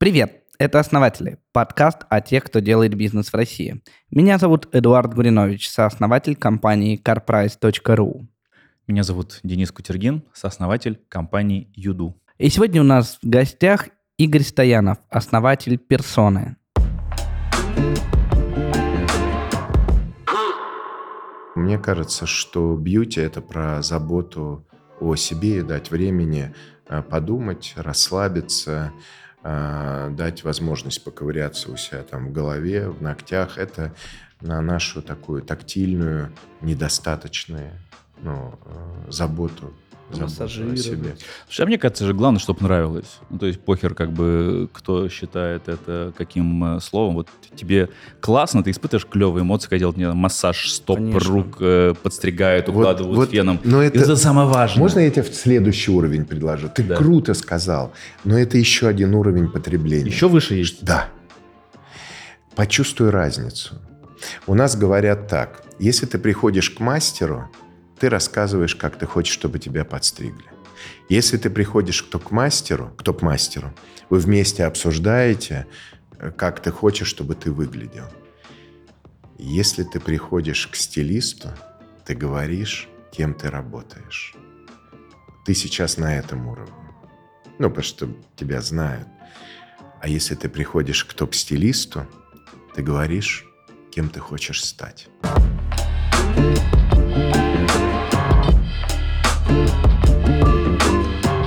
Привет! Это «Основатели» – подкаст о тех, кто делает бизнес в России. Меня зовут Эдуард Гуринович, сооснователь компании carprice.ru. Меня зовут Денис Кутергин, сооснователь компании Юду. И сегодня у нас в гостях Игорь Стоянов, основатель «Персоны». Мне кажется, что бьюти – это про заботу о себе и дать времени э, подумать, расслабиться, э, дать возможность поковыряться у себя там в голове, в ногтях. Это на нашу такую тактильную, недостаточную ну, э, заботу Массажировать. себе. Слушай, а мне кажется же главное, чтобы нравилось. Ну, то есть похер, как бы, кто считает это каким э, словом. Вот тебе классно, ты испытываешь клевые эмоции, когда делают мне массаж стоп Конечно. рук, э, подстригают, Вот- укладывают вот, феном. но И это- это самое важное. Можно я тебе в следующий уровень предложу? Ты Да. круто сказал, но это еще один уровень потребления. Еще выше есть? Да. Почувствуй разницу. У нас говорят так. Если ты приходишь к мастеру, ты рассказываешь, как ты хочешь, чтобы тебя подстригли. Если ты приходишь кто к мастеру, кто к мастеру, вы вместе обсуждаете, э, как ты хочешь, чтобы ты выглядел. Если ты приходишь к стилисту, ты говоришь, кем ты работаешь. Ты сейчас на этом уровне. Ну, потому что тебя знают. А если ты приходишь к топ-стилисту, ты говоришь, кем ты хочешь стать.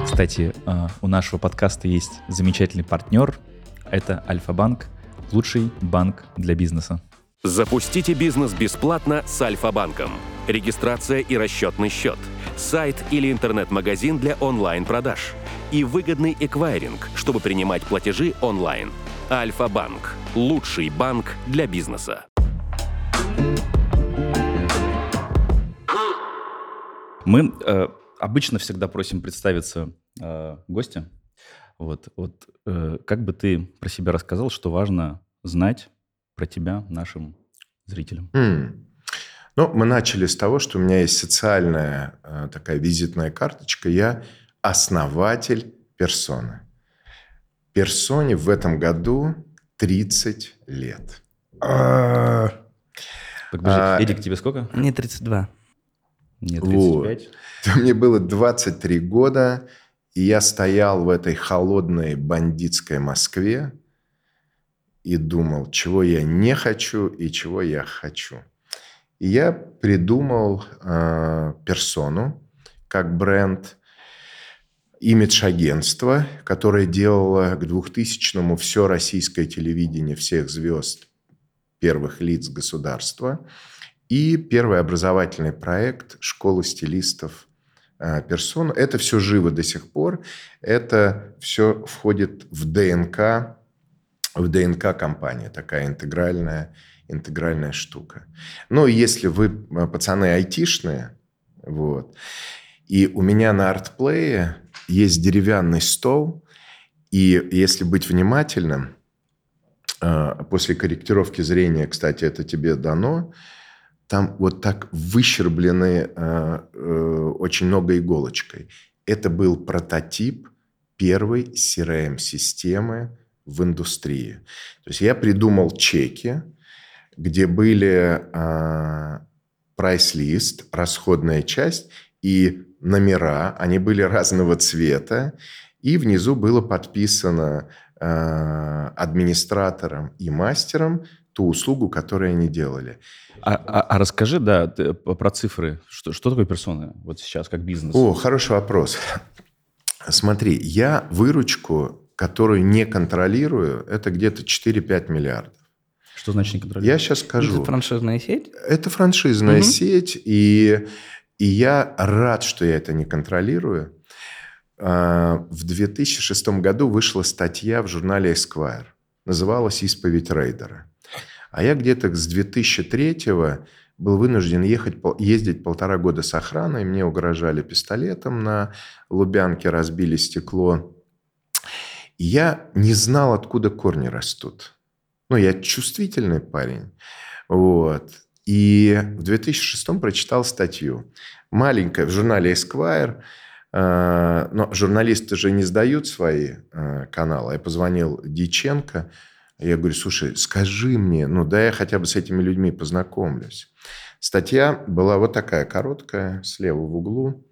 Кстати, э, у нашего подкаста есть замечательный партнер. Это Альфа-банк, лучший банк для бизнеса. Запустите бизнес бесплатно с Альфа-банком. Регистрация и расчетный счет. Сайт или интернет-магазин для онлайн-продаж. И выгодный эквайринг, чтобы принимать платежи онлайн. Альфа-банк. Лучший банк для бизнеса. Мы э, обычно всегда просим представиться э, гостя. Вот, вот э, как бы ты про себя рассказал, что важно знать про тебя нашим зрителям? М. Ну, мы начали с того, что у меня есть социальная э, такая визитная карточка. Я основатель персоны. Персоне в этом году 30 лет. А, подожди, А, Эдик, тебе сколько? Мне 32. Мне Вот. 35. Мне было 23 года, и я стоял в этой холодной бандитской Москве и думал, чего я не хочу и чего я хочу. И я придумал э, персону как бренд, имидж-агентство, которое делало к 2000-му все российское телевидение всех звезд первых лиц государства. И первый образовательный проект «Школа стилистов э, персон». Это все живо до сих пор. Это все входит в ДНК, в ДНК компании. Такая интегральная, интегральная штука. Но если вы, э, пацаны, айтишные, вот, и у меня на артплее есть деревянный стол, и если быть внимательным, э, после корректировки зрения, кстати, это тебе дано, там вот так выщерблены э, э, очень много иголочкой. Это был прототип первой CRM-системы в индустрии. То есть я придумал чеки, где были э, прайс-лист, расходная часть и номера. Они были разного цвета. И внизу было подписано э, администратором и мастером ту услугу, которую они делали. А, а- а расскажи, да, ты про цифры. Что, что такое персона вот сейчас, как бизнес? О, хороший вопрос. Смотри, я выручку, которую не контролирую, это где-то 4-5 миллиардов. Что значит не контролируешь? Я сейчас скажу. Это франшизная сеть? Это франшизная Мгм. сеть, и, и я рад, что я это не контролирую. А, В 2006 году вышла статья в журнале Esquire. Называлась «Исповедь рейдера». А я где-то с 2003 был вынужден ехать, ездить полтора года с охраной. Мне угрожали пистолетом на Лубянке, разбили стекло. И я не знал, откуда корни растут. Ну, я чувствительный парень. Вот. И в 2006 прочитал статью. Маленькая, в журнале Esquire, Э, но журналисты же не сдают свои э, каналы. Я позвонил Диченко, я говорю, слушай, скажи мне, ну да я хотя бы с этими людьми познакомлюсь. Статья была вот такая короткая, слева в углу.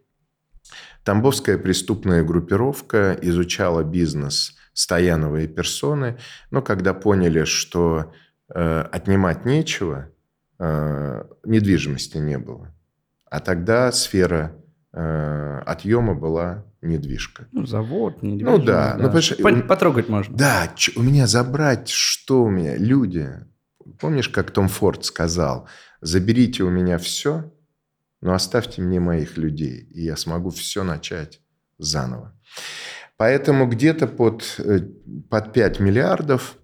Тамбовская преступная группировка изучала бизнес Стоянова и персоны, но когда поняли, что э, отнимать нечего, э, недвижимости не было. А тогда сфера э, отъема была недвижка. Ну, завод, недвижимость. Ну да, да. Ну, По- потрогать можно. Да, у меня забрать, что у меня, люди. Помнишь, как Том Форд сказал, заберите у меня все, но оставьте мне моих людей, и я смогу все начать заново. Поэтому где-то под, э, под 5 миллиардов,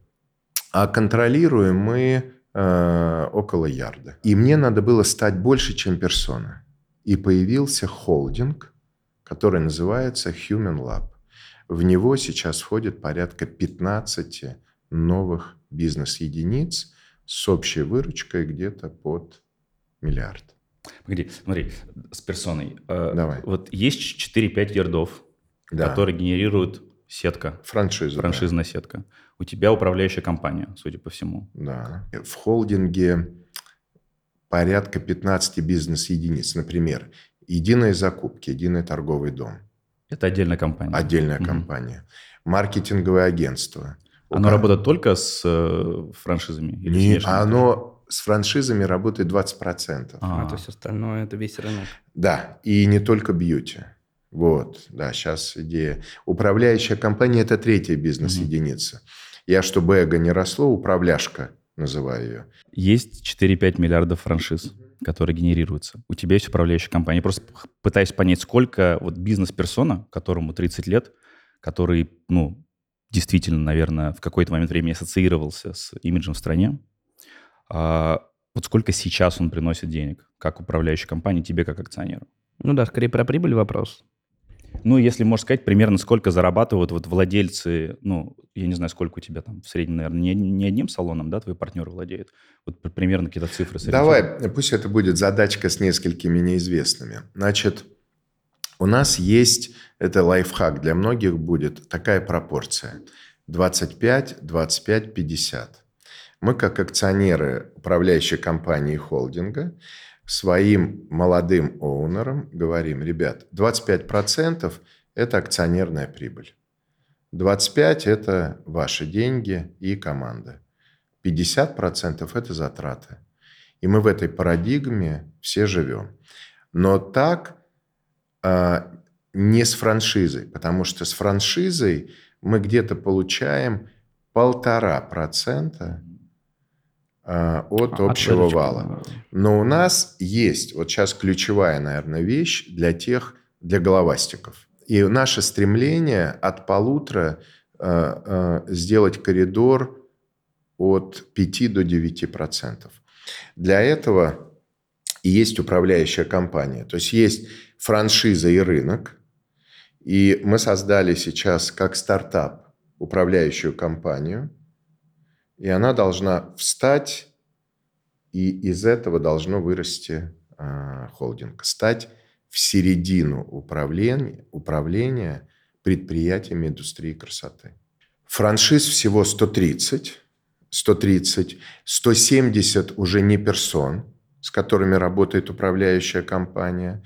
а контролируем мы э, около ярда. И мне надо было стать больше, чем персона. И появился холдинг, который называется Human Lab. В него сейчас входит порядка 15 новых бизнес-единиц с общей выручкой где-то под миллиард. Погоди, смотри, с персоной. Э, Давай. Вот есть 4-5 ярдов, Да. которые генерируют сетка, Франшиза. да. франшизная сетка. У тебя управляющая компания, судя по всему. Да. В холдинге порядка 15 бизнес-единиц. Например, единые закупки, единый торговый дом, Это отдельная компания. отдельная Мгм. компания, маркетинговое агентство. Оно ка- работает только с э, франшизами? или с Не, тоже? оно с франшизами работает 20%. А, А, то есть остальное это весь рынок. Да, и не только бьюти. Вот, да, сейчас идея. Управляющая компания – это третья бизнес-единица. Я, чтобы эго не росло, управляшка называю ее. Есть 4-5 миллиардов франшиз, которые генерируются. У тебя есть управляющая компания. Я просто пытаюсь понять, сколько вот бизнес-персона, которому 30 лет, который, ну, действительно, наверное, в какой-то момент времени ассоциировался с имиджем в стране, а, вот сколько сейчас он приносит денег, как управляющая компания, тебе как акционеру? Ну да, скорее про прибыль вопрос. Ну, если можно сказать, примерно сколько зарабатывают вот владельцы, ну, я не знаю, сколько у тебя там в среднем, наверное, не, не одним салоном, да, твои партнеры владеют. Вот при- примерно какие-то цифры. Давай, сориентируй. пусть это будет задачка с несколькими неизвестными. Значит, у нас есть, это лайфхак для многих будет, такая пропорция. 25, 25, 50. Мы, как акционеры управляющей компании холдинга, своим молодым оунерам говорим, ребят, 25% это акционерная прибыль. 25% это ваши деньги и команда. 50% это затраты. И мы в этой парадигме все живем. Но так а, не с франшизой, потому что с франшизой мы где-то получаем полтора процента от А, общего выручки, вала. Но у нас есть, вот сейчас ключевая, наверное, вещь для тех, для головастиков. И наше стремление от полутора э, сделать коридор от 5 до 9 процентов. Для этого и есть управляющая компания. То есть есть франшиза и рынок. И мы создали сейчас как стартап управляющую компанию. И она должна встать, и из этого должно вырасти э, холдинг. Стать в середину управления, управления предприятиями индустрии красоты. Франшиз всего 130. 130. 170 уже не персон, с которыми работает управляющая компания.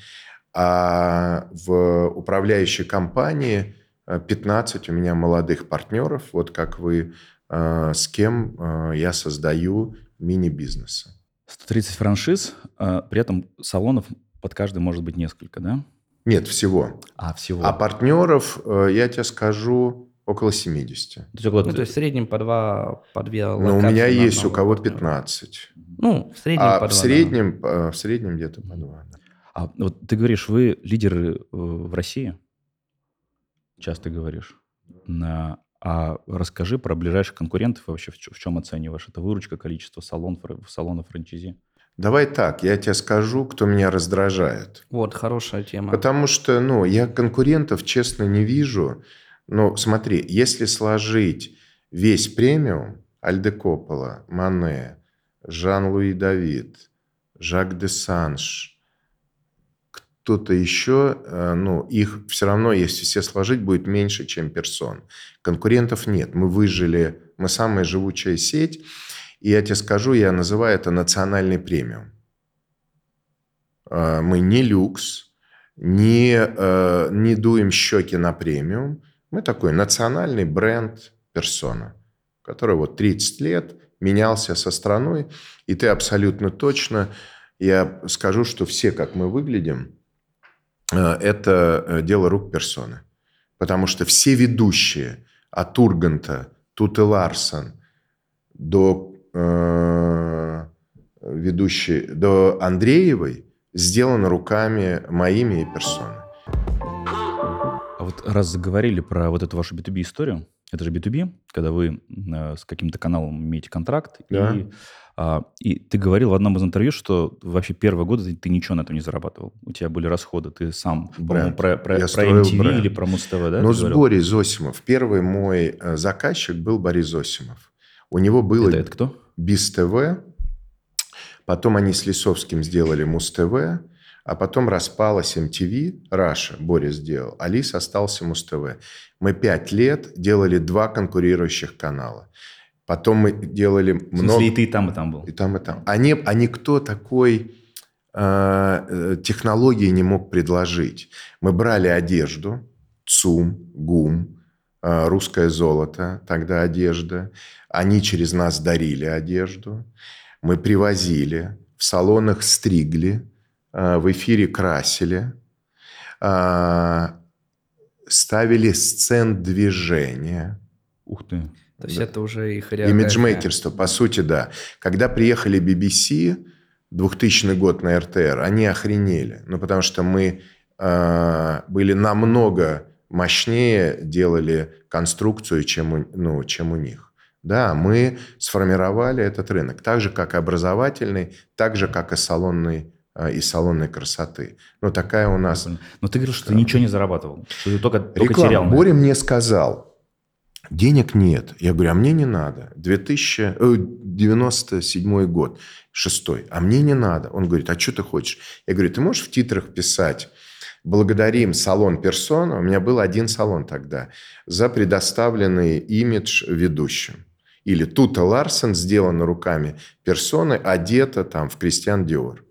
А в управляющей компании э, 15 у меня молодых партнеров, вот как вы, э, с кем э, я создаю мини-бизнесы. 130 франшиз, а, при этом салонов под каждый может быть несколько, да? Нет, всего. А, всего. А партнеров, э, я тебе скажу, около 70. То есть около- Ну, то есть в среднем по два, по две Но у локации меня есть у кого партнера. 15. Ну, в среднем А по в два, да. среднем, э, в среднем где-то по два. да. А вот ты говоришь, вы лидеры э, в России, часто говоришь. На... А расскажи про ближайших конкурентов и вообще в, чем оцениваешь? Это выручка, количество салон, фра- салонов франчайзи? Давай так, я тебе скажу, кто меня раздражает. Вот, хорошая тема. Потому что, ну, я конкурентов, честно, не вижу. Но смотри, если сложить весь премиум, Альде Коппола, Мане, Жан-Луи Давид, Жак де Санш, кто-то еще, э, ну, их все равно, если все сложить, будет меньше, чем персон. Конкурентов нет. Мы выжили, мы самая живучая сеть. И я тебе скажу, я называю это национальный премиум. Э, мы не люкс, не, э, не дуем щеки на премиум. Мы такой национальный бренд персона, который вот 30 лет менялся со страной. И ты абсолютно точно, я скажу, что все, как мы выглядим, это дело рук персоны. Потому что все ведущие от Урганта, Туты Ларсон до э, ведущей, до Андреевой сделаны руками моими и персоны. А вот раз заговорили про вот эту вашу B2B историю, это же B2B, когда вы э, с каким-то каналом имеете контракт, Да. и, а, и ты говорил в одном из интервью, что вообще первые годы ты, ты ничего на этом не зарабатывал. У тебя были расходы, ты сам, Бренд. про, про, Я про MTV бренд. или про Муз-ТВ, да? Но ты с? Борей Зосимов. Первый мой э, заказчик был Борис Зосимов. У него было Это, это кто? Биз ТВ, потом они с Лисовским сделали Муз ТВ, а потом распалась MTV, Раша, Борис сделал, а Лис остался Муз ТВ. Мы пять лет делали два конкурирующих канала. Потом мы делали В смысле, много... и ты и там, и там был. И там, и там. А, не, а никто такой э, э, технологии не мог предложить. Мы брали одежду, ЦУМ, ГУМ, э, русское золото, тогда одежда. Они через нас дарили одежду. Мы привозили, в салонах стригли, э, в эфире красили, э, ставили сцен движения. Ух ты. То есть Да. это уже их хореография. Имиджмейкерство, по сути, да. Когда приехали BBC, 2000 год на РТР, они охренели. Ну, потому что мы э, были намного мощнее, делали конструкцию, чем у, ну, чем у них. Да, мы сформировали этот рынок. Так же, как и образовательный, так же, как и салонный э, и салонной красоты. Ну, такая у нас Но ты говорил, что ты ничего не зарабатывал, что ты только, только терял. Боря мне сказал, денег нет. Я говорю, а мне не надо. 2097 год, шестой. А мне не надо. Он говорит, а что ты хочешь? Я говорю, ты можешь в титрах писать Благодарим салон Персона. У меня был один салон тогда. За предоставленный имидж ведущим. Или Тута Ларсен сделана руками персоны, одета там в Кристиан Диор.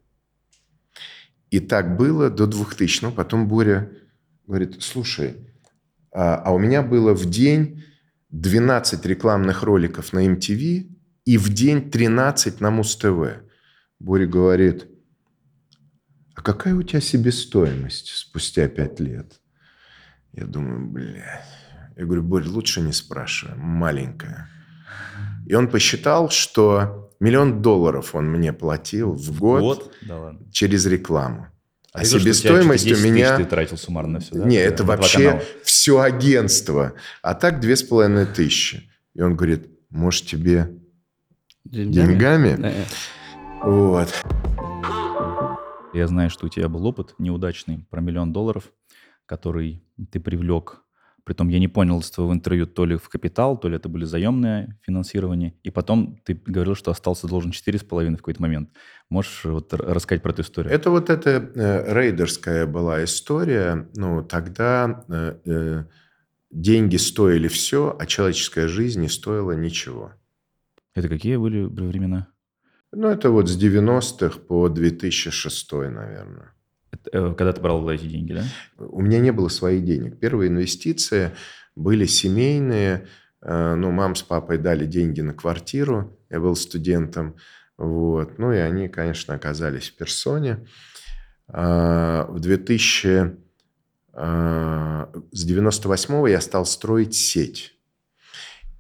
И так было до 2000 -го. Потом Боря говорит, слушай, а, а у меня было в день 12 рекламных роликов на MTV и в день 13 на Муз-ТВ. Боря говорит, а какая у тебя себестоимость спустя 5 лет? Я думаю, бля. Я говорю, Боря, лучше не спрашивай, маленькая. И он посчитал, что миллион долларов он мне платил в год, Вот? Да ладно. через рекламу. А, у тебя себестоимость у 10 меня... ты тратил суммарно на все, да? Не, На это два вообще все агентство. А так две с половиной тысячи. И он говорит, может, тебе деньгами? Э, Вот. Я знаю, что у тебя был опыт неудачный про миллион долларов, который ты привлек. Притом я не понял из твоего интервью, то ли в капитал, то ли это были заемные финансирования. И потом ты говорил, что остался должен 4,5 в какой-то момент. Можешь вот рассказать про эту историю? Это вот эта э, рейдерская была история. Ну, тогда э, э, деньги стоили все, а человеческая жизнь не стоила ничего. Это какие были времена? Ну, это вот с 90-х по 2006, наверное. Э, когда ты брал эти деньги, да? У меня не было своих денег. Первые инвестиции были семейные. Э, Ну, мам с папой дали деньги на квартиру. Я был студентом. Вот. Ну, и они, конечно, оказались в персоне. А, В 2000... а, С 98-го я стал строить сеть.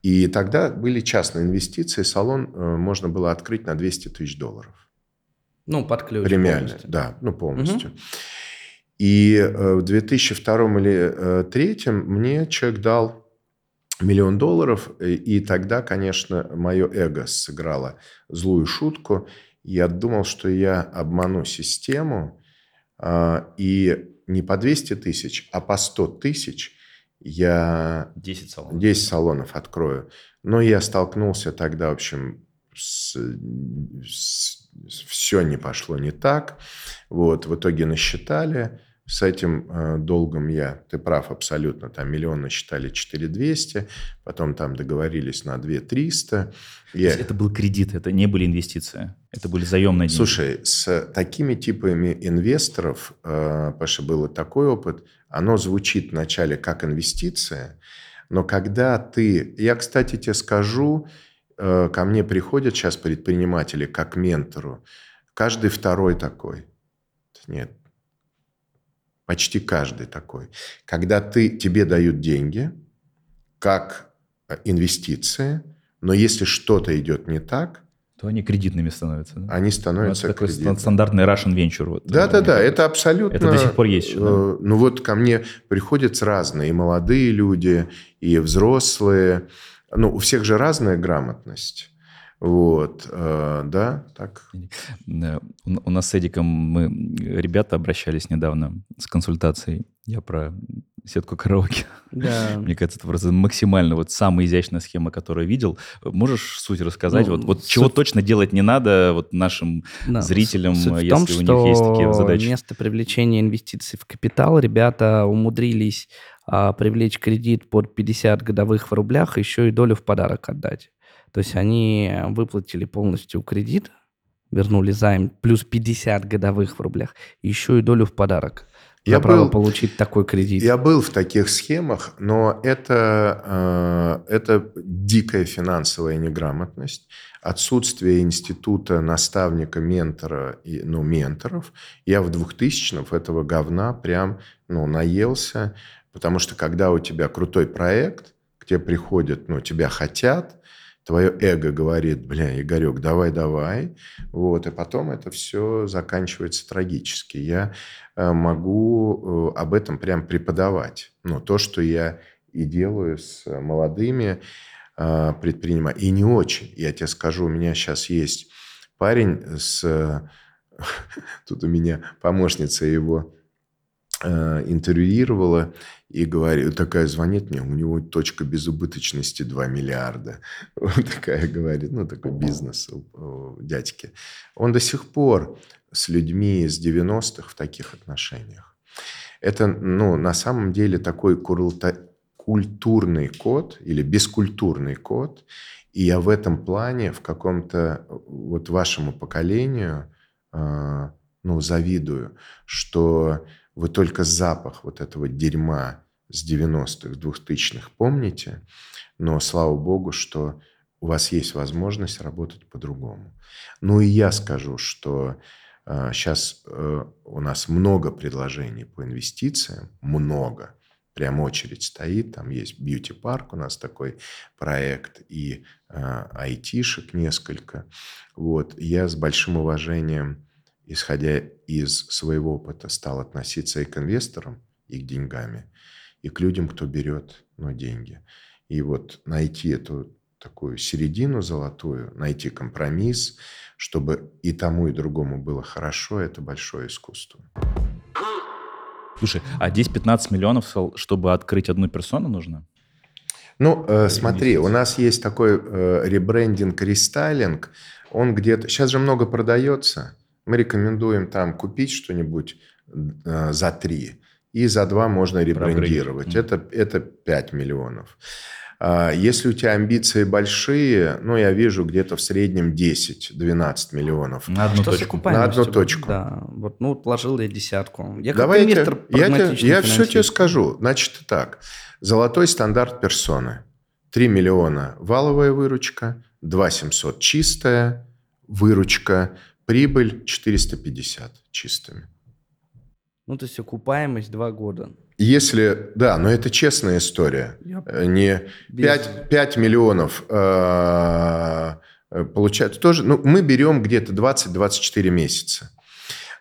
И тогда были частные инвестиции. Салон э, можно было открыть на 200 тысяч долларов. Ну, под ключ. Премиальная, полностью. да, ну полностью. И э, в 2002 или 2003 мне человек дал миллион долларов, и, и тогда, конечно, мое эго сыграло злую шутку. Я думал, что я обману систему, а, и не по 200 тысяч, а по 100 тысяч я 10 салонов. 10 салонов открою. Но я столкнулся тогда, в общем, все не пошло не так. Вот, в итоге насчитали. С этим э, долгом я, ты прав абсолютно, там миллион насчитали 4200, потом там договорились на 2300. Я... Это был кредит, это не были инвестиции, это были заемные деньги. Слушай, с такими типами инвесторов, э, Паша, был такой опыт, оно звучит вначале как инвестиция, но когда ты... Я, кстати, тебе скажу, ко мне приходят сейчас предприниматели как ментору, каждый второй такой. Нет, Почти каждый такой. Когда ты, тебе дают деньги, как э, инвестиция, но если что-то идет не так, то они кредитными становятся. Да? Они становятся это такой стандартный Russian Venture. Вот, да, да, да, это абсолютно... Это до сих пор есть еще, да? Э, ну вот ко мне приходят разные, и молодые люди, и взрослые. Ну, у всех же разная грамотность. Вот, э, да, так. У нас с Эдиком мы, ребята обращались недавно с консультацией. Я про сетку караоке. Да. Мне кажется, это просто максимально вот самая изящная схема, которую я видел. Можешь суть рассказать? Ну, вот, вот суть... чего точно делать не надо вот нашим да, зрителям, суть если том, у них есть такие задачи? Вместо привлечения инвестиций в капитал ребята умудрились а, привлечь кредит под 50 годовых в рублях, еще и долю в подарок отдать. То есть они выплатили полностью кредит, вернули займ, плюс 50 годовых в рублях, еще и долю в подарок. Я право был, получить такой кредит. Я был в таких схемах, но это, э, это дикая финансовая неграмотность, отсутствие института наставника, ментора, и, ну, менторов. Я в 2000-м этого говна прям ну, наелся, потому что когда у тебя крутой проект, к тебе приходят, ну, тебя хотят, твое эго говорит, бля, Игорек, давай, давай. Вот, и потом это все заканчивается трагически. Я э, могу э, об этом прям преподавать. Ну, то, что я и делаю с молодыми э, предпринимателями. И не очень. Я тебе скажу, у меня сейчас есть парень с... Тут у меня помощница его интервьюировала и говорит, такая звонит мне, у него точка безубыточности 2 миллиарда. Вот такая говорит, ну, такой бизнес у, у дядьки. Он до сих пор с людьми из 90-х в таких отношениях. Это, ну, на самом деле такой культурный код или бескультурный код. И я в этом плане, в каком-то вот вашему поколению, э, ну, завидую, что вы только запах вот этого дерьма с 90-х, 2000-х помните, но слава богу, что у вас есть возможность работать по-другому. Ну и я скажу, что э, сейчас э, у нас много предложений по инвестициям, много. Прям очередь стоит, там есть бьюти-парк у нас такой проект и э, айтишек несколько. Вот. Я с большим уважением исходя из своего опыта, стал относиться и к инвесторам, и к деньгами, и к людям, кто берет ну, деньги. И вот найти эту такую середину золотую, найти компромисс, чтобы и тому, и другому было хорошо, это большое искусство. Слушай, а здесь 15 миллионов, чтобы открыть одну персону нужно? Ну, э, смотри, у нас есть такой э, ребрендинг, рестайлинг. Он где-то... Сейчас же много продается мы рекомендуем там купить что-нибудь э, за 3, и за 2 можно ребрендировать. Это, это 5 миллионов. А если у тебя амбиции большие, ну, я вижу где-то в среднем 10-12 миллионов. На одну Что точку. На одну точку. Да, вот, ну, вложил я десятку. Я Давай я, я, я все тебе скажу. Значит, так. Золотой стандарт персоны. 3 миллиона валовая выручка, 2 700 чистая выручка, Прибыль 450 чистыми. Ну, то есть окупаемость два года. Если, да, но это честная история. Я... Э, не 5, 5 миллионов э, э, получается тоже. Ну, мы берем где-то 20-24 месяца.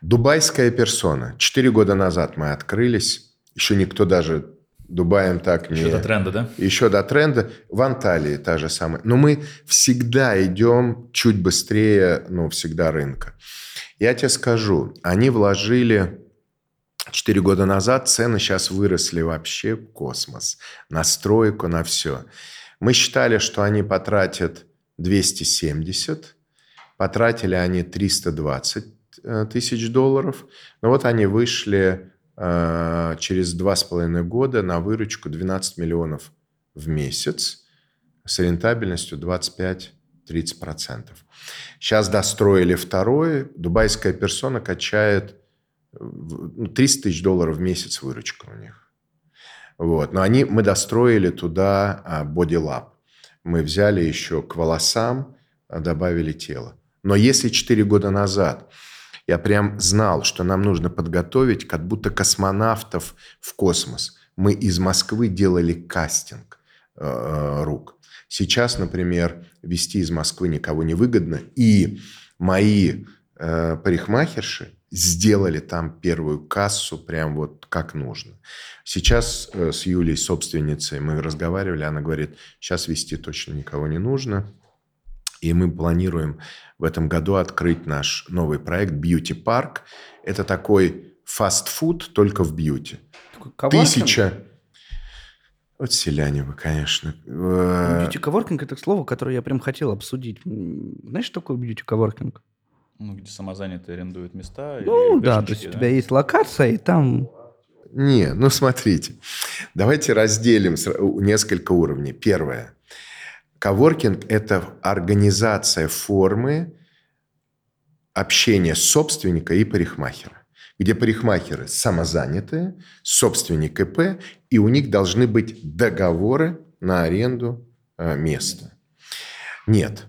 Дубайская персона. Четыре года назад мы открылись. Еще никто даже Дубаем так не... Еще до тренда, да? Еще до тренда. В Анталии та же самая. Но мы всегда идем чуть быстрее, ну, всегда рынка. Я тебе скажу, они вложили 4 года назад, цены сейчас выросли вообще в космос. На стройку, на все. Мы считали, что они потратят 270, Потратили они 320 э, тысяч долларов. Но вот они вышли через два с половиной года на выручку 12 миллионов в месяц с рентабельностью 25-30%. Сейчас достроили второй. Дубайская персона качает 300 ну, тысяч долларов в месяц выручка у них. Вот. Но они, мы достроили туда а, Body Lab. Мы взяли еще к волосам, а, добавили тело. Но если 4 года назад я прям знал, что нам нужно подготовить как будто космонавтов в космос, мы из Москвы делали кастинг э, рук. Сейчас, например, вести из Москвы никого не выгодно. И мои э, парикмахерши сделали там первую кассу прям вот как нужно. Сейчас э, с Юлей, собственницей, мы разговаривали, она говорит, сейчас вести точно никого не нужно. И мы планируем в этом году открыть наш новый проект Beauty Park. Это такой фастфуд только в бьюти. Тысяча... Вот селяне вы, конечно. Бьюти-коворкинг – это слово, которое я прям хотел обсудить. Знаешь, что такое бьюти-коворкинг? Ну, где самозанятые арендуют места. Ну, да, то есть да? у тебя есть локация, и там... Не, ну смотрите. Давайте разделим несколько уровней. Первое. Коворкинг – это организация формы общения собственника и парикмахера где парикмахеры самозанятые, собственник ИП, и у них должны быть договоры на аренду э, места. Нет.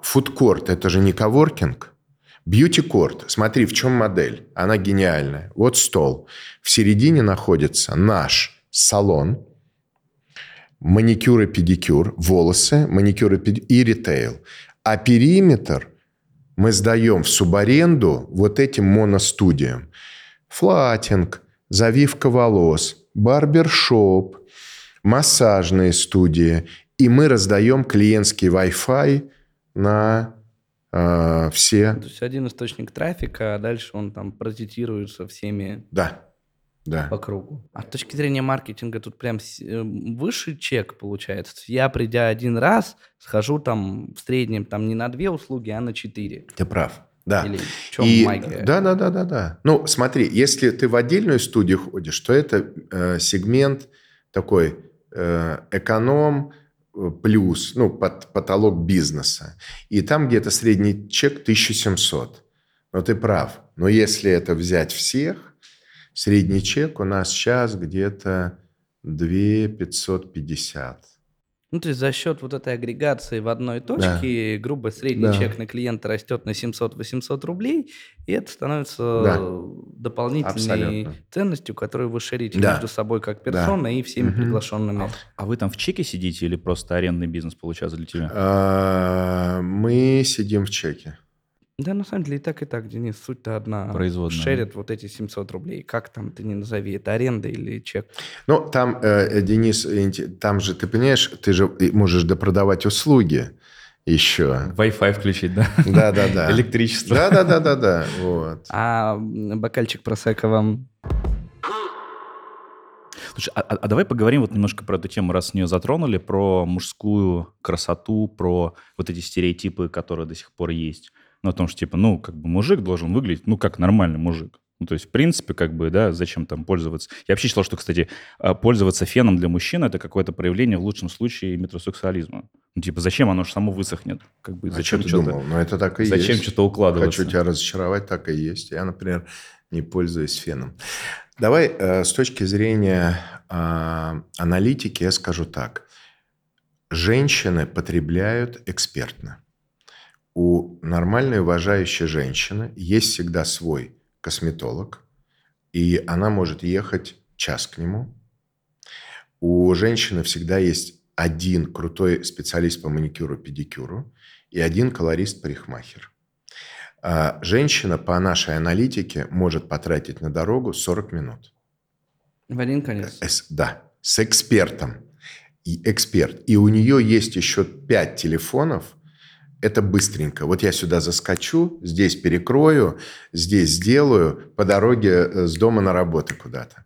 Фудкорт – это же не коворкинг – Бьюти-корт. Смотри, в чем модель. Она гениальная. Вот стол. В середине находится наш салон, маникюр и педикюр, волосы, маникюр и, педикюр, и ритейл. А периметр мы сдаем в субаренду вот этим моностудиям. Флатинг, завивка волос, барбершоп, массажные студии. И мы раздаем клиентский Wi-Fi на э, все... То есть один источник трафика, а дальше он там паразитируется всеми да. Да. по кругу. А с точки зрения маркетинга тут прям э, высший чек получается. Я, придя один раз, схожу там в среднем там не на две услуги, а на четыре. Ты прав. Да. Или в чем и, магия? Да, да, да, да, да. Ну, смотри, если ты в отдельную студию ходишь, то это э, сегмент такой э, эконом, плюс, ну, под потолок бизнеса. И там где-то средний чек 1700. Но ты прав. Но если это взять всех, средний чек у нас сейчас где-то 2550. Ну, то есть за счет вот этой агрегации в одной точке, да. грубо средний да. чек на клиента растет на 700-800 рублей, и это становится да. дополнительной Абсолютно. ценностью, которую вы шерите да. между собой как персона да. и всеми угу. приглашенными. А, а вы там в чеке сидите или просто арендный бизнес получается для тебя? А, мы сидим в чеке. Да, на самом деле и так, и так, Денис, суть-то одна. Производная. Шерят вот эти 700 рублей. Как там ты не назови, это аренда или чек? Ну, там, э, Денис, там же, ты понимаешь, ты же можешь допродавать услуги еще. Wi-Fi включить, да? Да-да-да. Электричество. Да-да-да-да-да, вот. А бокальчик просека вам Слушай, а, а, а давай поговорим вот немножко про эту тему, раз с нее затронули, про мужскую красоту, про вот эти стереотипы, которые до сих пор есть. Ну, о том, что, типа, ну, как бы мужик должен выглядеть, ну, как нормальный мужик. Ну, то есть, в принципе, как бы, да, зачем там пользоваться. Я вообще считал, что, кстати, а, пользоваться феном для мужчин – это какое-то проявление, в лучшем случае, метросексуализма. Ну, типа, зачем оно же само высохнет? Как бы, а зачем что ты думал? Ну, это так и зачем есть. Зачем что-то укладываться? Хочу тебя разочаровать, так и есть. Я, например, не пользуюсь феном. Давай э, с точки зрения э, аналитики я скажу так. Женщины потребляют экспертно у нормальной уважающей женщины есть всегда свой косметолог, и она может ехать час к нему. У женщины всегда есть один крутой специалист по маникюру, педикюру и один колорист-парикмахер. А женщина по нашей аналитике может потратить на дорогу 40 минут. В один конец? С, да, с экспертом. И эксперт. И у нее есть еще пять телефонов – это быстренько. Вот я сюда заскочу, здесь перекрою, здесь сделаю, по дороге э, с дома на работу куда-то.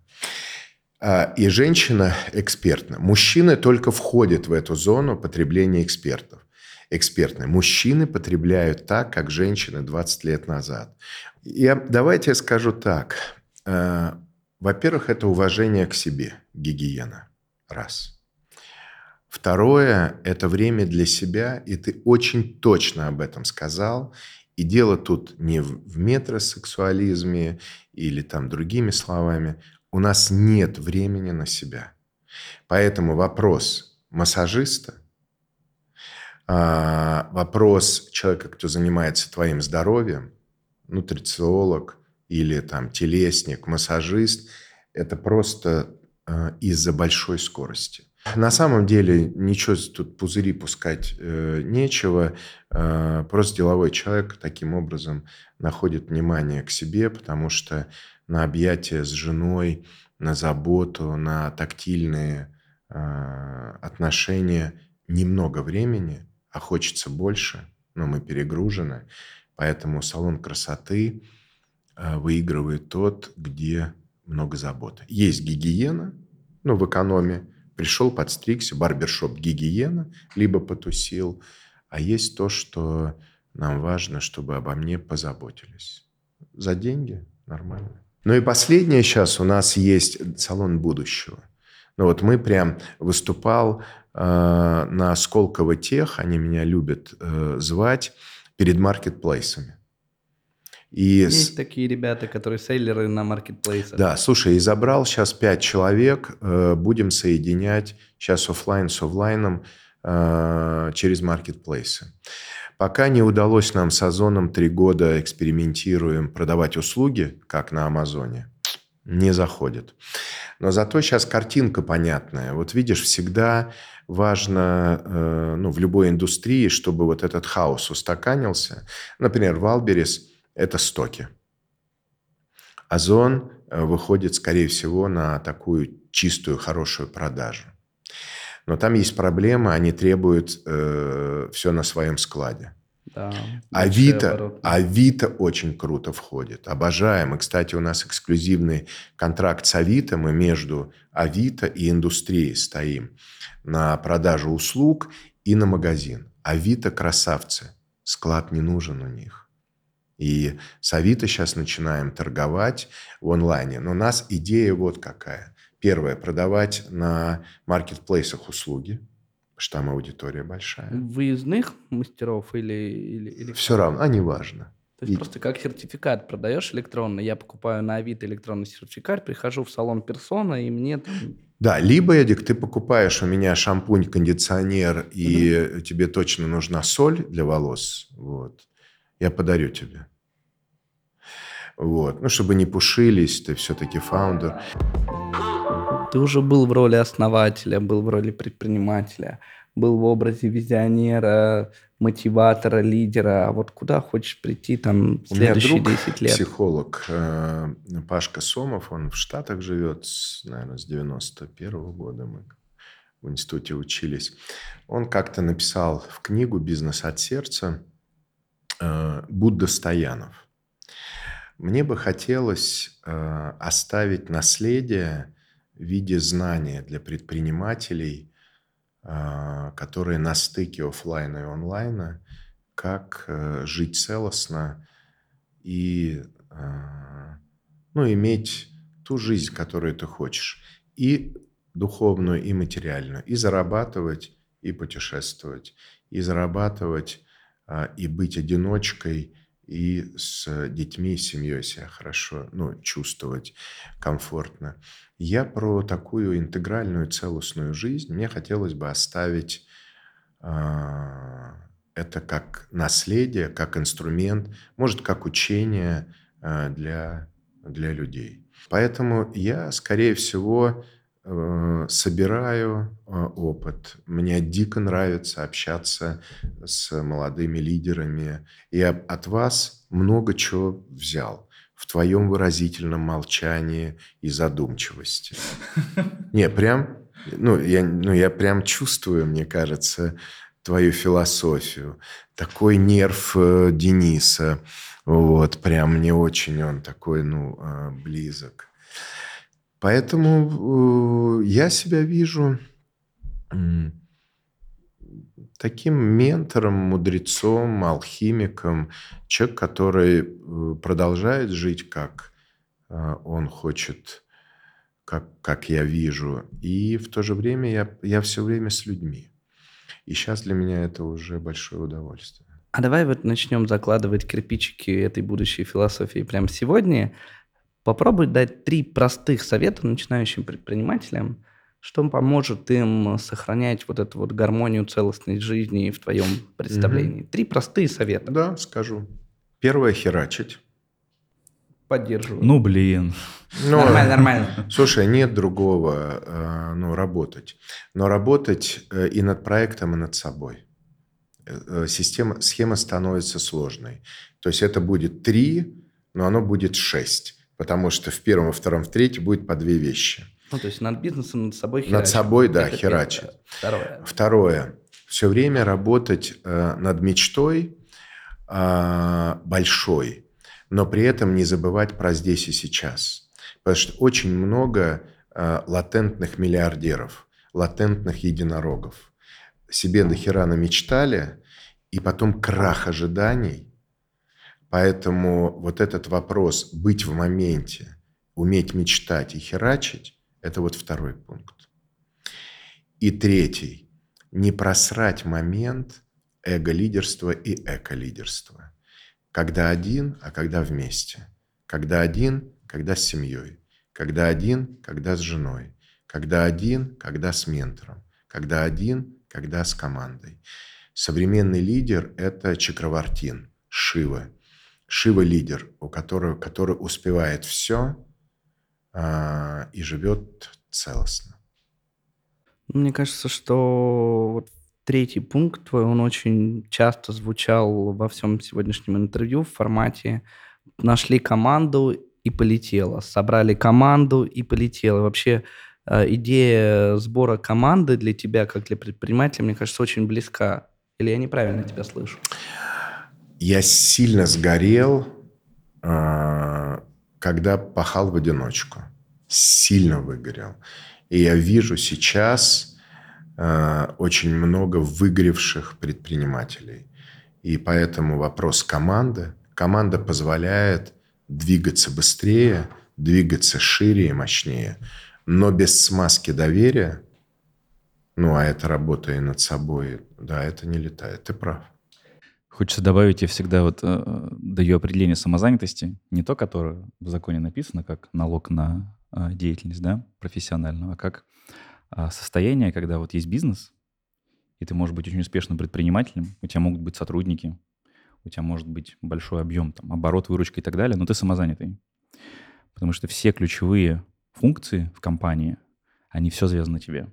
А, и женщина экспертна. Мужчины только входят в эту зону потребления экспертов. экспертное. Мужчины потребляют так, как женщины 20 лет назад. Я, давайте я скажу так. Э, во-первых, это уважение к себе, гигиена. Раз. Второе – это время для себя, и ты очень точно об этом сказал. И дело тут не в метросексуализме или там другими словами. У нас нет времени на себя. Поэтому вопрос массажиста, а, вопрос человека, кто занимается твоим здоровьем, нутрициолог или там телесник, массажист, это просто а, из-за большой скорости. На самом деле ничего тут пузыри пускать э, нечего. Э, просто деловой человек таким образом находит внимание к себе, потому что на объятия с женой, на заботу, на тактильные э, отношения немного времени, а хочется больше, но мы перегружены. Поэтому салон красоты э, выигрывает тот, где много заботы. Есть гигиена, ну, в экономе, Пришел, подстригся, барбершоп гигиена, либо потусил. А есть то, что нам важно, чтобы обо мне позаботились. За деньги нормально. Ну и последнее сейчас у нас есть салон будущего. Ну вот мы прям выступал э, на Сколково Тех, они меня любят э, звать, перед маркетплейсами. И Есть с... такие ребята, которые селлеры на маркетплейсах. Да, слушай, и забрал сейчас пять человек, э, будем соединять сейчас офлайн с офлайном э, через маркетплейсы. Пока не удалось нам с Озоном три года экспериментируем продавать услуги, как на Амазоне, не заходит. Но зато сейчас картинка понятная. Вот видишь, всегда важно э, ну, в любой индустрии, чтобы вот этот хаос устаканился. Например, в Альберис это стоки. Озон э, выходит, скорее всего, на такую чистую, хорошую продажу. Но там есть проблема, они требуют э, все на своем складе. Да, Авито, Авито очень круто входит. Обожаем. И, кстати, у нас эксклюзивный контракт с Авито. Мы между Авито и индустрией стоим на продажу услуг и на магазин. Авито красавцы. Склад не нужен у них. И с Авито сейчас начинаем торговать в онлайне. Но у нас идея вот какая. Первое, продавать на маркетплейсах услуги, что там аудитория большая. Выездных мастеров или... или, или Все равно, а не важно. То есть и... просто как сертификат продаешь электронно. Я покупаю на Авито электронный сертификат, прихожу в салон персона, и мне там... Да, либо, Эдик, ты покупаешь у меня шампунь, кондиционер, и угу. тебе точно нужна соль для волос. Вот я подарю тебе. Вот. Ну, чтобы не пушились, ты все-таки фаундер. Ты уже был в роли основателя, был в роли предпринимателя, был в образе визионера, мотиватора, лидера. А вот куда хочешь прийти там в следующие У меня друг, 10 лет? психолог э, Пашка Сомов, он в Штатах живет, наверное, с 91 -го года мы в институте учились. Он как-то написал в книгу «Бизнес от сердца» Будда Стоянов. Мне бы хотелось э, оставить наследие в виде знания для предпринимателей, э, которые на стыке офлайна и онлайна, как жить целостно и ну, иметь ту жизнь, которую ты хочешь, и духовную, и материальную, и зарабатывать, и путешествовать, и зарабатывать и быть одиночкой, и с детьми, с семьей себя хорошо ну, чувствовать комфортно. Я про такую интегральную целостную жизнь. Мне хотелось бы оставить э, это как наследие, как инструмент, может, как учение э, для, для людей. Поэтому я, скорее всего, собираю э, опыт. Мне дико нравится общаться с молодыми лидерами. Я от вас много чего взял в твоем выразительном молчании и задумчивости. Не, прям, ну я, ну, я прям чувствую, мне кажется, твою философию. Такой нерв э, Дениса, вот, прям мне очень он такой, ну, близок. Поэтому э, я себя вижу таким ментором, мудрецом, алхимиком, человек, который э, продолжает жить, как э, он хочет, как, как я вижу, и в то же время я, я все время с людьми. И сейчас для меня это уже большое удовольствие. А давай вот начнем закладывать кирпичики этой будущей философии прямо сегодня. Попробуй дать три простых совета начинающим предпринимателям, что поможет им сохранять вот эту вот гармонию, целостность жизни в твоем представлении. Три простые совета. Да, скажу. Первое – херачить. Поддерживаю. Ну, блин. Ну, Нормально, нормально. Слушай, нет другого, э, ну, работать. Но работать э, и над проектом, и над собой. Э, система, схема становится сложной. То есть это будет три, но оно будет шесть. Потому что в первом, во втором, в третьем будет по две вещи. Ну, то есть над бизнесом, над собой Над херачить. собой, да, Это херачить. первое. Второе. Второе. Все время работать э, над мечтой э, большой, но при этом не забывать про здесь и сейчас. Потому что очень много э, латентных миллиардеров, латентных единорогов. Себе до хера намечтали, и потом крах ожиданий. Поэтому вот этот вопрос «быть в моменте», уметь мечтать и херачить – это вот второй пункт. И третий – не просрать момент эго-лидерства и эко-лидерства. Когда один, а когда вместе. Когда один, когда с семьей. Когда один, когда с женой. Когда один, когда с ментором. Когда один, когда с командой. Современный лидер – это Чакравартин, Шива. Шива – лидер, у которого, который успевает все а, и живет целостно. Мне кажется, что вот третий пункт твой, он очень часто звучал во всем сегодняшнем интервью в формате «нашли команду и полетело», «собрали команду и полетело». Вообще э, идея сбора команды для тебя, как для предпринимателя, мне кажется, очень близка. Или я неправильно тебя слышу? Я сильно сгорел, а, когда пахал в одиночку. Сильно выгорел. И я вижу сейчас а, очень много выгоревших предпринимателей. И поэтому вопрос команды. Команда позволяет двигаться быстрее, двигаться шире и мощнее. Но без смазки доверия, ну, а это работа и над собой, да, это не летает. Ты прав. Хочется добавить, я всегда вот э, даю определение самозанятости, не то, которое в законе написано, как налог на э, деятельность, да, профессиональную, а как э, состояние, когда вот есть бизнес, и ты можешь быть очень успешным предпринимателем, у тебя могут быть сотрудники, у тебя может быть большой объем, там, оборот, выручка и так далее, но ты самозанятый. Потому что все ключевые функции в компании, они все завязаны на тебе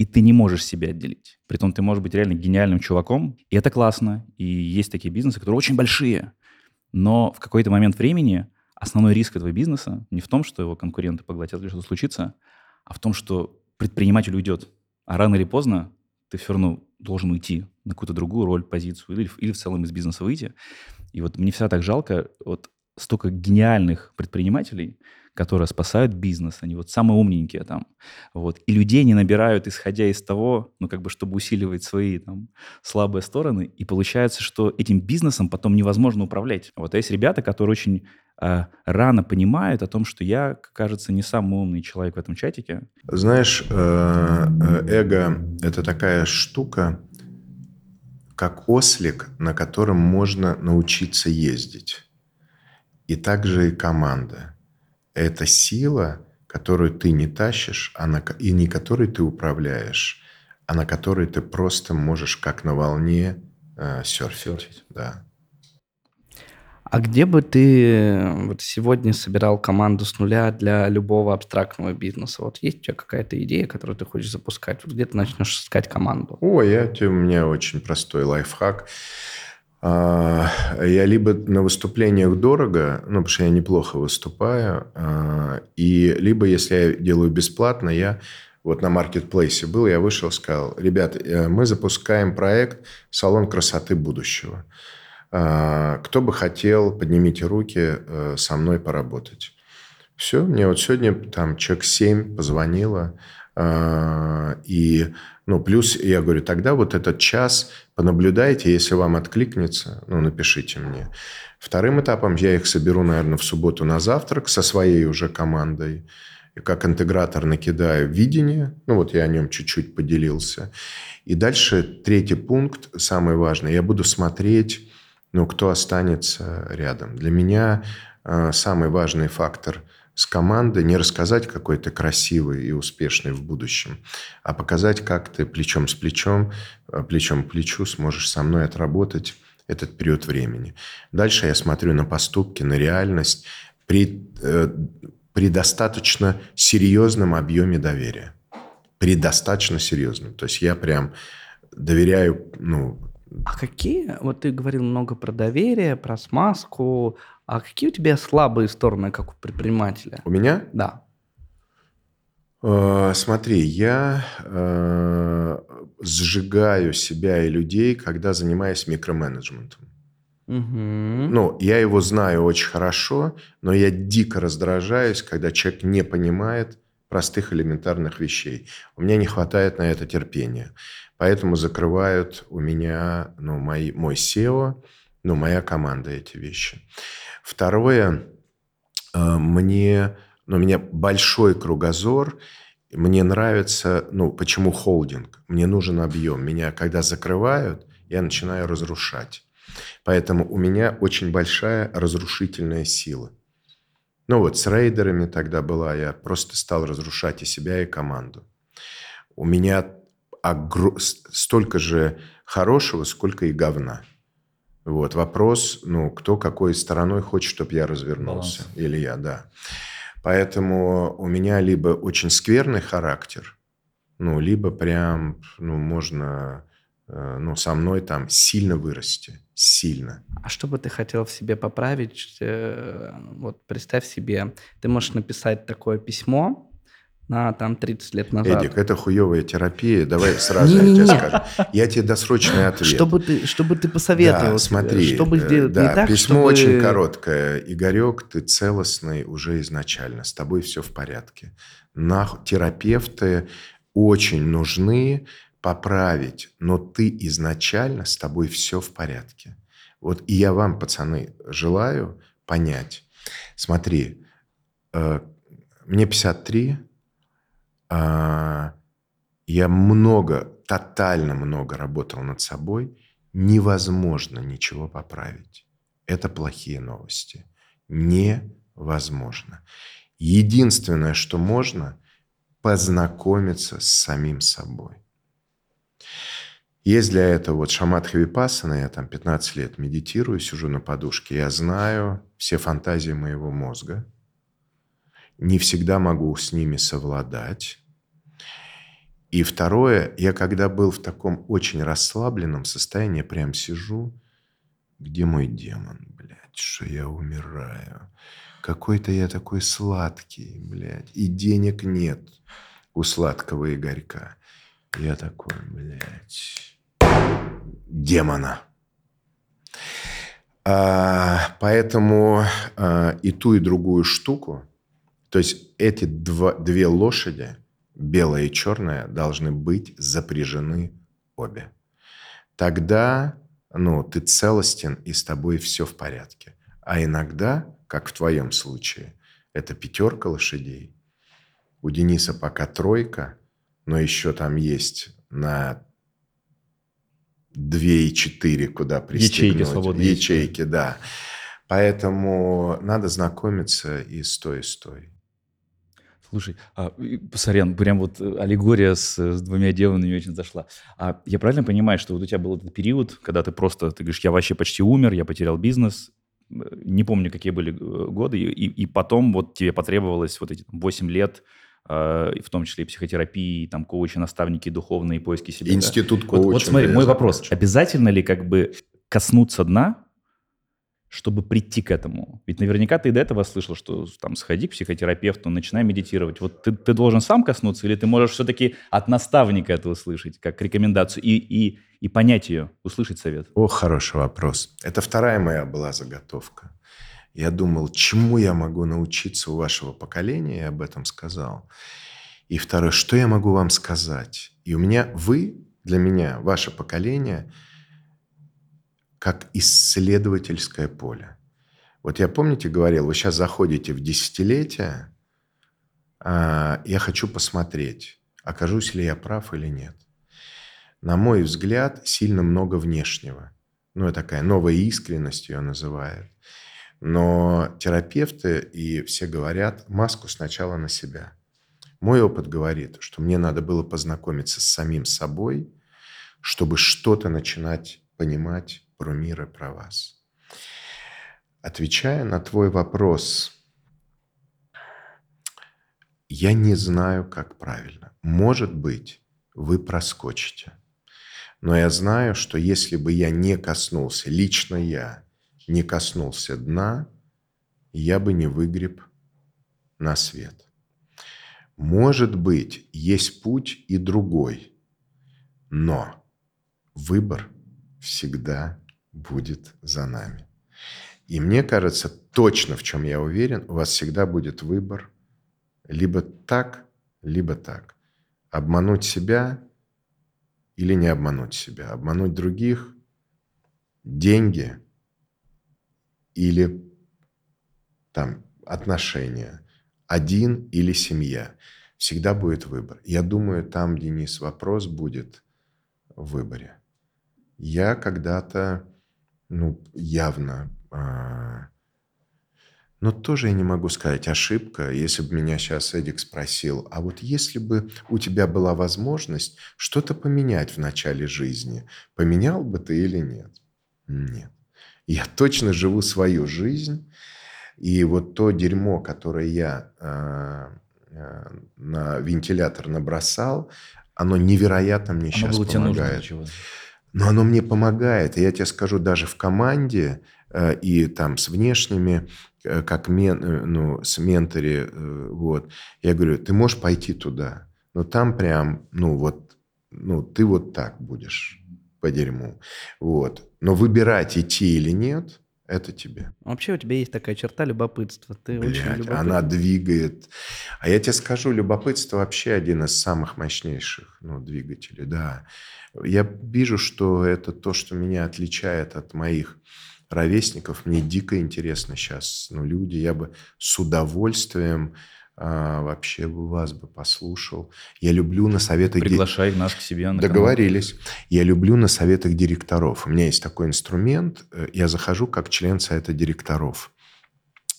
и ты не можешь себя отделить. Притом ты можешь быть реально гениальным чуваком, и это классно. И есть такие бизнесы, которые очень большие, но в какой-то момент времени основной риск этого бизнеса не в том, что его конкуренты поглотят или что-то случится, а в том, что предприниматель уйдет. А рано или поздно ты все равно должен уйти на какую-то другую роль, позицию, или, или в целом из бизнеса выйти. И вот мне всегда так жалко, вот столько гениальных предпринимателей, которые спасают бизнес, они вот самые умненькие там, вот, и людей не набирают, исходя из того, ну, как бы, чтобы усиливать свои там слабые стороны, и получается, что этим бизнесом потом невозможно управлять. Вот, а есть ребята, которые очень э, рано понимают о том, что я, кажется, не самый умный человек в этом чатике. Знаешь, э, э, эго – это такая штука, как ослик, на котором можно научиться ездить. И также и команда это сила, которую ты не тащишь, а на, и не которой ты управляешь, а на которой ты просто можешь как на волне э, серфить. серфить. Да. А где бы ты э, вот сегодня собирал команду с нуля для любого абстрактного бизнеса? Вот есть у тебя какая-то идея, которую ты хочешь запускать? Вот где ты начнешь искать команду? О, я, у меня очень простой лайфхак. А, я либо на выступлениях дорого, ну, потому что я неплохо выступаю, а, и либо, если я делаю бесплатно, я вот на маркетплейсе был, я вышел, сказал, ребят, э, мы запускаем проект «Салон красоты будущего». А, кто бы хотел, поднимите руки, э, со мной поработать. Все, мне вот сегодня там человек 7 позвонило, и Ну, плюс, я говорю, тогда вот этот час понаблюдайте, если вам откликнется, ну, напишите мне. Вторым этапом я их соберу, наверное, в субботу на завтрак со своей уже командой. И как интегратор накидаю видение. Ну, вот я о нем чуть-чуть поделился. И дальше третий пункт, самый важный. Я буду смотреть, ну, кто останется рядом. Для меня э, самый важный фактор с командой не рассказать, какой ты красивый и успешный в будущем, а показать, как ты плечом с плечом, э, плечом к плечу сможешь со мной отработать этот период времени. Дальше я смотрю на поступки, на реальность при, э, при достаточно серьезном объеме доверия. При достаточно серьезном. То есть я прям доверяю, ну, а какие, вот ты говорил много про доверие, про смазку, а какие у тебя слабые стороны, как у предпринимателя? У меня? Да. Э, смотри, я э, сжигаю себя и людей, когда занимаюсь микроменеджментом. Угу. Ну, я его знаю очень хорошо, но я дико раздражаюсь, когда человек не понимает простых элементарных вещей. У меня не хватает на это терпения. Поэтому закрывают у меня, ну, мои, мой SEO, ну, моя команда эти вещи. Второе, э, мне но у меня большой кругозор, мне нравится, ну, почему холдинг? Мне нужен объем. Меня, когда закрывают, я начинаю разрушать. Поэтому у меня очень большая разрушительная сила. Ну вот с рейдерами тогда была, я просто стал разрушать и себя, и команду. У меня огр... столько же хорошего, сколько и говна. Вот вопрос, ну, кто какой стороной хочет, чтобы я развернулся. Баланс. Или я, да. Поэтому у меня либо очень скверный характер, ну, либо прям, ну, можно, э, ну, со мной там сильно вырасти, сильно. А что бы ты хотел в себе поправить? Э, вот представь себе, ты можешь написать такое письмо, на там 30 лет назад. Эдик, это хуевая терапия. Давай сразу я тебе скажу. Я тебе досрочный ответ. Чтобы ты, чтобы ты посоветовал. Да, смотри. Чтобы э, сделать да, не так, письмо чтобы... очень короткое. Игорек, ты целостный уже изначально. С тобой все в порядке. На... Терапевты очень нужны поправить, но ты изначально с тобой все в порядке. Вот и я вам, пацаны, желаю понять. Смотри, э, мне 53, а, я много, тотально много работал над собой. Невозможно ничего поправить. Это плохие новости. Невозможно. Единственное, что можно, познакомиться с самим собой. Есть для этого вот шамат Хавипасана, я там 15 лет медитирую, сижу на подушке, я знаю все фантазии моего мозга, не всегда могу с ними совладать, и второе, я когда был в таком очень расслабленном состоянии, прям сижу, где мой демон, блядь, что я умираю. Какой-то я такой сладкий, блядь, и денег нет у сладкого Игорька. Я такой, блядь, демона. А, поэтому а, и ту, и другую штуку, то есть эти два, две лошади – белое и черное должны быть запряжены обе. Тогда ну, ты целостен и с тобой все в порядке. А иногда, как в твоем случае, это пятерка лошадей. У Дениса пока тройка, но еще там есть на 2,4 куда пристегнуть. Ячейки свободные. Ячейки, да. Поэтому надо знакомиться и с той, и с той. Слушай, а, сорян, прям вот э, аллегория с, с двумя демонами очень зашла. А я правильно понимаю, что вот у тебя был этот период, когда ты просто, ты говоришь, я вообще почти умер, я потерял бизнес, э, не помню, какие были э, годы, и, и потом вот тебе потребовалось вот эти 8 лет, э, в том числе и психотерапии, там, коучи, наставники, духовные поиски себя. Институт да? коучинга. Вот, вот смотри, мой вопрос. Закончу. Обязательно ли как бы коснуться дна, чтобы прийти к этому? Ведь наверняка ты до этого слышал, что там сходи к психотерапевту, начинай медитировать. Вот ты, ты должен сам коснуться, или ты можешь все-таки от наставника это услышать, как рекомендацию, и, и, и понять ее, услышать совет? О, хороший вопрос. Это вторая моя была заготовка. Я думал, чему я могу научиться у вашего поколения, я об этом сказал. И второе, что я могу вам сказать? И у меня, вы, для меня, ваше поколение, как исследовательское поле. Вот я, помните, говорил, вы сейчас заходите в десятилетие, а, я хочу посмотреть, окажусь ли я прав или нет. На мой взгляд, сильно много внешнего. Ну, это такая новая искренность ее называют. Но терапевты и все говорят, маску сначала на себя. Мой опыт говорит, что мне надо было познакомиться с самим собой, чтобы что-то начинать понимать про мир и про вас. Отвечая на твой вопрос, я не знаю, как правильно. Может быть, вы проскочите. Но я знаю, что если бы я не коснулся, лично я не коснулся дна, я бы не выгреб на свет. Может быть, есть путь и другой, но выбор всегда будет за нами. И мне кажется, точно в чем я уверен, у вас всегда будет выбор либо так, либо так. Обмануть себя или не обмануть себя, обмануть других, деньги или там отношения, один или семья. Всегда будет выбор. Я думаю, там, Денис, вопрос будет в выборе. Я когда-то, ну, явно а, но тоже я не могу сказать ошибка, если бы меня сейчас Эдик спросил, а вот если бы у тебя была возможность что-то поменять в начале жизни, поменял бы ты или нет? Нет. Я точно живу свою жизнь, и вот то дерьмо, которое я э, э, на вентилятор набросал, оно невероятно мне оно сейчас помогает. Но оно мне помогает. И я тебе скажу, даже в команде э, и там с внешними Э, как мен, э, ну, с ментори, вот, я говорю, ты можешь пойти туда, но там прям, ну, вот, ну, ты вот так будешь по дерьму, вот. Но выбирать идти или нет, это тебе. Вообще у тебя есть такая черта любопытства. Ты Блядь, очень любопытный. она двигает. А я тебе скажу, любопытство вообще один из самых мощнейших ну, двигателей, да. Я вижу, что это то, что меня отличает от моих ровесников. Мне дико интересно сейчас, ну, люди, я бы с удовольствием а, вообще бы вас бы послушал. Я люблю на советах... Приглашай нас к себе на Договорились. Канал. Я люблю на советах директоров. У меня есть такой инструмент. Э, я захожу как член совета директоров.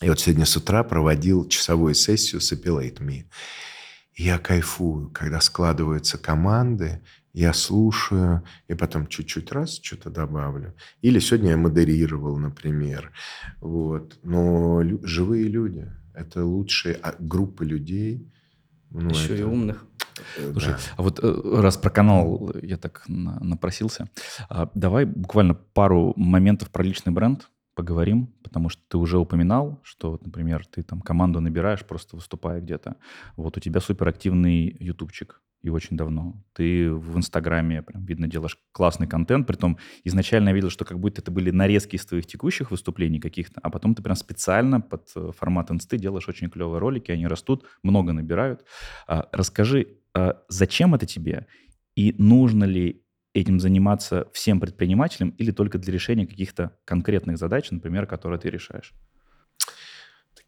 И вот сегодня с утра проводил часовую сессию с Appellate Me. я кайфую, когда складываются команды, я слушаю, и потом чуть-чуть раз что-то добавлю. Или сегодня я модерировал, например. Вот. Но лю- живые люди – это лучшие а, группы людей. Ну, Еще это... и умных. Э, Слушай, да. а вот э, раз про канал я так напросился, а, давай буквально пару моментов про личный бренд поговорим, потому что ты уже упоминал, что, например, ты там команду набираешь, просто выступая где-то. Вот у тебя суперактивный ютубчик и очень давно. Ты в Инстаграме, прям видно, делаешь классный контент. Притом изначально я видел, что как будто это были нарезки из твоих текущих выступлений каких-то, а потом ты прям специально под э, формат инсты делаешь очень клевые ролики, они растут, много набирают. А, расскажи, а зачем это тебе? И нужно ли этим заниматься всем предпринимателям или только для решения каких-то конкретных задач, например, которые ты решаешь?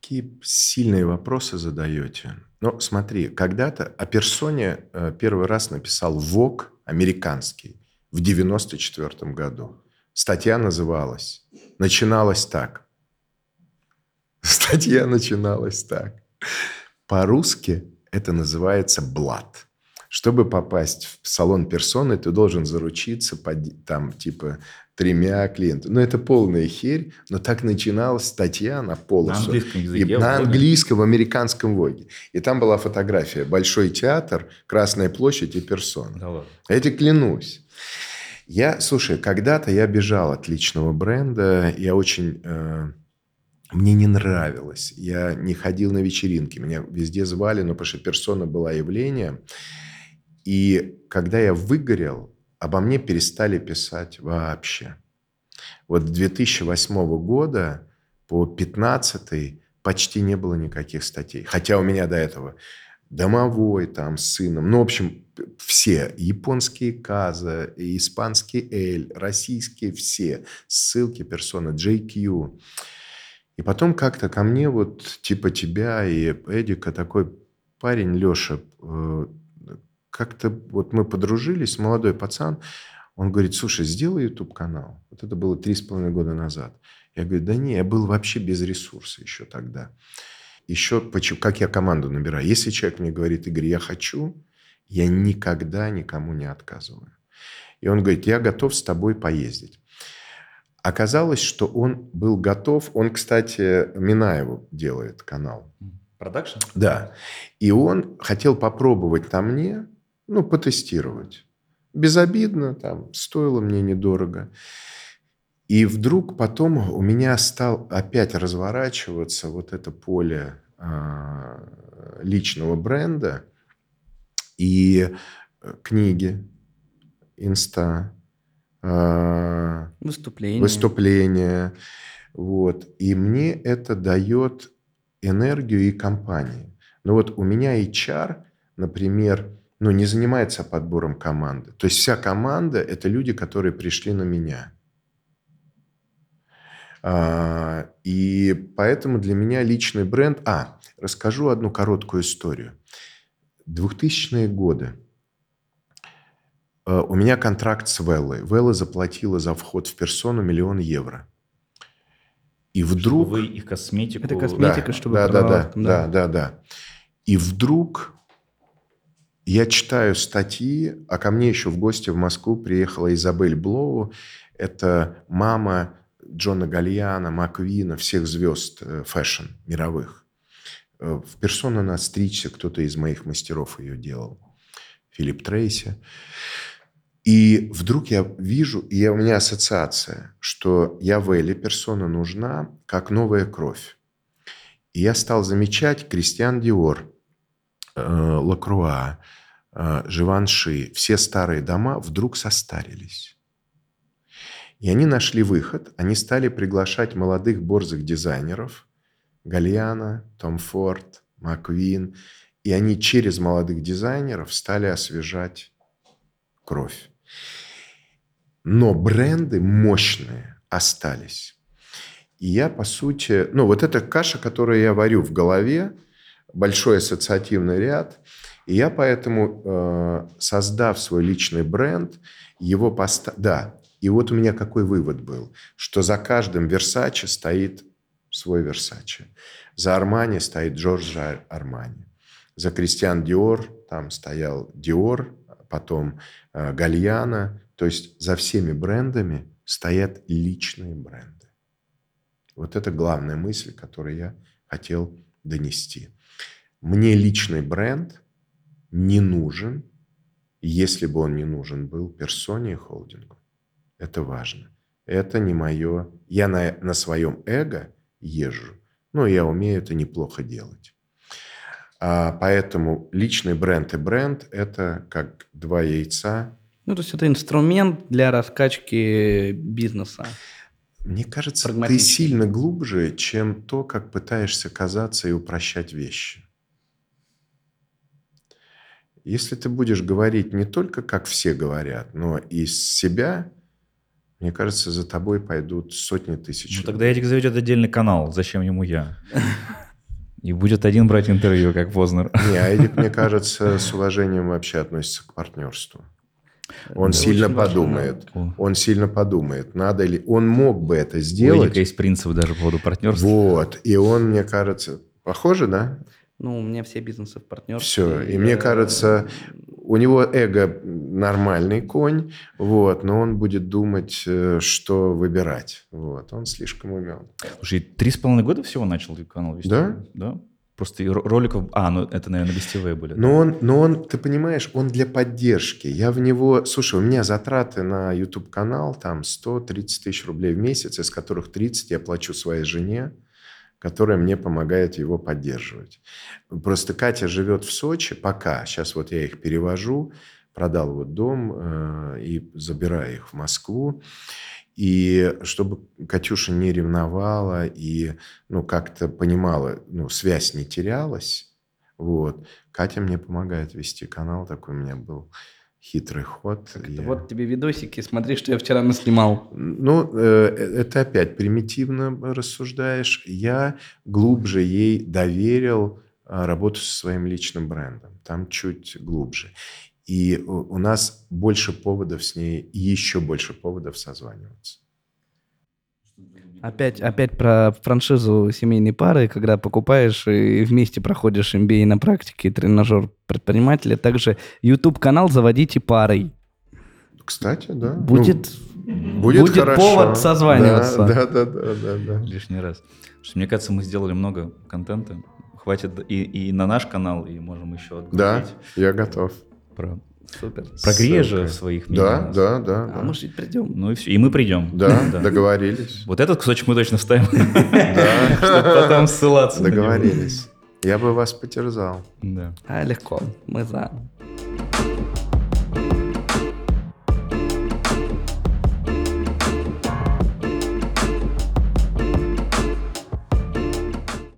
Такие сильные вопросы задаете. Но смотри, когда-то о персоне э, первый раз написал ВОК американский в 94 году. Статья называлась, начиналась так. Статья начиналась так. По-русски это называется «блат». Чтобы попасть в салон персоны, ты должен заручиться там типа тремя клиентами. Ну, это полная херь, но так начиналась статья на полосу. На английском языке. И, на английском, в американском Воге. И там была фотография. Большой театр, Красная площадь и персона. Да ладно. Я тебе клянусь. Я, слушай, когда-то я бежал от личного бренда. Я очень... Э, мне не нравилось. Я не ходил на вечеринки. Меня везде звали, но потому что персона была явлением. И когда я выгорел, обо мне перестали писать вообще. Вот с 2008 года по 2015 почти не было никаких статей. Хотя у меня до этого Домовой там с сыном. Ну, в общем, все. Японские Каза, испанский Эль, российские все. Ссылки персоны JQ. И потом как-то ко мне вот типа тебя и Эдика такой парень Леша, э, как-то вот мы подружились, молодой пацан, он говорит, слушай, сделай YouTube-канал. Вот это было три с половиной года назад. Я говорю, да не, я был вообще без ресурса еще тогда. Еще, почему, как я команду набираю. Если человек мне говорит, Игорь, я хочу, я никогда никому не отказываю. И он говорит, я готов с тобой поездить. Оказалось, что он был готов. Он, кстати, Минаеву делает канал. Продакшн? Да. И он хотел попробовать на мне, ну, потестировать. Безобидно, там, стоило мне недорого. И вдруг потом у меня стал опять разворачиваться вот это поле э, личного бренда и э, книги, инста, э, выступления. выступления. Вот. И мне это дает энергию и компании. Но вот у меня HR, например, ну, не занимается подбором команды. То есть вся команда – это люди, которые пришли на меня. А, и поэтому для меня личный бренд... А, расскажу одну короткую историю. 2000-е годы. А, у меня контракт с Веллой. Велла заплатила за вход в персону миллион евро. И вдруг... Чтобы вы их косметику... Это косметика, да, чтобы да, да, да, да, да, да. И вдруг я читаю статьи, а ко мне еще в гости в Москву приехала Изабель Блоу. Это мама Джона Гальяно, Маквина, всех звезд э, фэшн мировых. Э, В персону на стричься кто-то из моих мастеров ее делал. Филипп Трейси. И вдруг я вижу, и у меня ассоциация, что я в Эле персона нужна, как новая кровь. И я стал замечать Кристиан Диор, Лакруа, э, Живанши, все старые дома вдруг состарились. И они нашли выход, они стали приглашать молодых борзых дизайнеров, Гальяна, Том Форд, Маквин, и они через молодых дизайнеров стали освежать кровь. Но бренды мощные остались. И я, по сути, ну вот эта каша, которую я варю в голове, большой ассоциативный ряд, и я поэтому, э, создав свой личный бренд, его поставил... Да, и вот у меня какой вывод был, что за каждым Версаче стоит свой Версаче. За Армани стоит Джорджо Армани. За Кристиан Диор там стоял Диор, потом э, Гальяна. То есть за всеми брендами стоят личные бренды. Вот это главная мысль, которую я хотел донести. Мне личный бренд не нужен, если бы он не нужен был персоне и холдингу. Это важно. Это не мое... Я на, на своем эго езжу, но я умею это неплохо делать. А поэтому личный бренд и бренд – это как два яйца. Ну, то есть это инструмент для раскачки бизнеса. Мне кажется, ты сильно глубже, чем то, как пытаешься казаться и упрощать вещи. Если ты будешь говорить не только как все говорят, но и из себя, мне кажется, за тобой пойдут сотни тысяч. Ну, тогда Эдик заведет отдельный канал. Зачем ему я? И будет один брать интервью, как Познер. Не, а Эдик, мне кажется, с уважением вообще относится к партнерству. Он Это сильно важно, подумает. О. Он сильно подумает, надо ли... Он мог бы это У сделать. Эдика есть принцип даже по поводу партнерства. Вот. И он, мне кажется... Похоже, да? Ну, у меня все бизнесы в партнерстве. Все. И мне кажется, у него эго нормальный конь, вот, но он будет думать, э, что выбирать. Вот. Он слишком умен. Слушай, три с половиной года всего начал канал вести? Да? Да? Просто и ро- роликов... А, ну это, наверное, гостевые были. Но он, но он, ты понимаешь, он для поддержки. Я в него... Слушай, у меня затраты на YouTube-канал там 130 тысяч рублей в месяц, из которых 30 я плачу своей жене, которая мне помогает его поддерживать. Просто Катя живет в Сочи пока. Сейчас вот я их перевожу, продал вот дом э, и забираю их в Москву. И чтобы Катюша не ревновала и ну, как-то понимала, ну, связь не терялась, Вот. Катя мне помогает вести канал, такой у меня был хитрый ход. Я... Вот тебе видосики, смотри, что я вчера наснимал. Ну, э, это опять примитивно рассуждаешь. Я глубже ей доверил а, работу со своим личным брендом. Там чуть глубже. И у нас больше поводов с ней, еще больше поводов созваниваться. Опять, опять про франшизу семейной пары, когда покупаешь и вместе проходишь MBA на практике, тренажер предпринимателя. Также YouTube-канал заводите парой. Кстати, да. Будет, ну, будет, будет хорошо. повод созваниваться. Да, да, да, да, да. Лишний раз. Мне кажется, мы сделали много контента. Хватит и, и на наш канал, и можем еще отгрузить. Да, я готов. Про Супер. Прогрей же своих Да, да, да. А мы жить придем. Ну и все. И мы придем. Да, да. договорились. Вот этот кусочек мы точно вставим. Да. Чтобы потом ссылаться Договорились. Я бы вас потерзал. Да. А, легко. Мы за.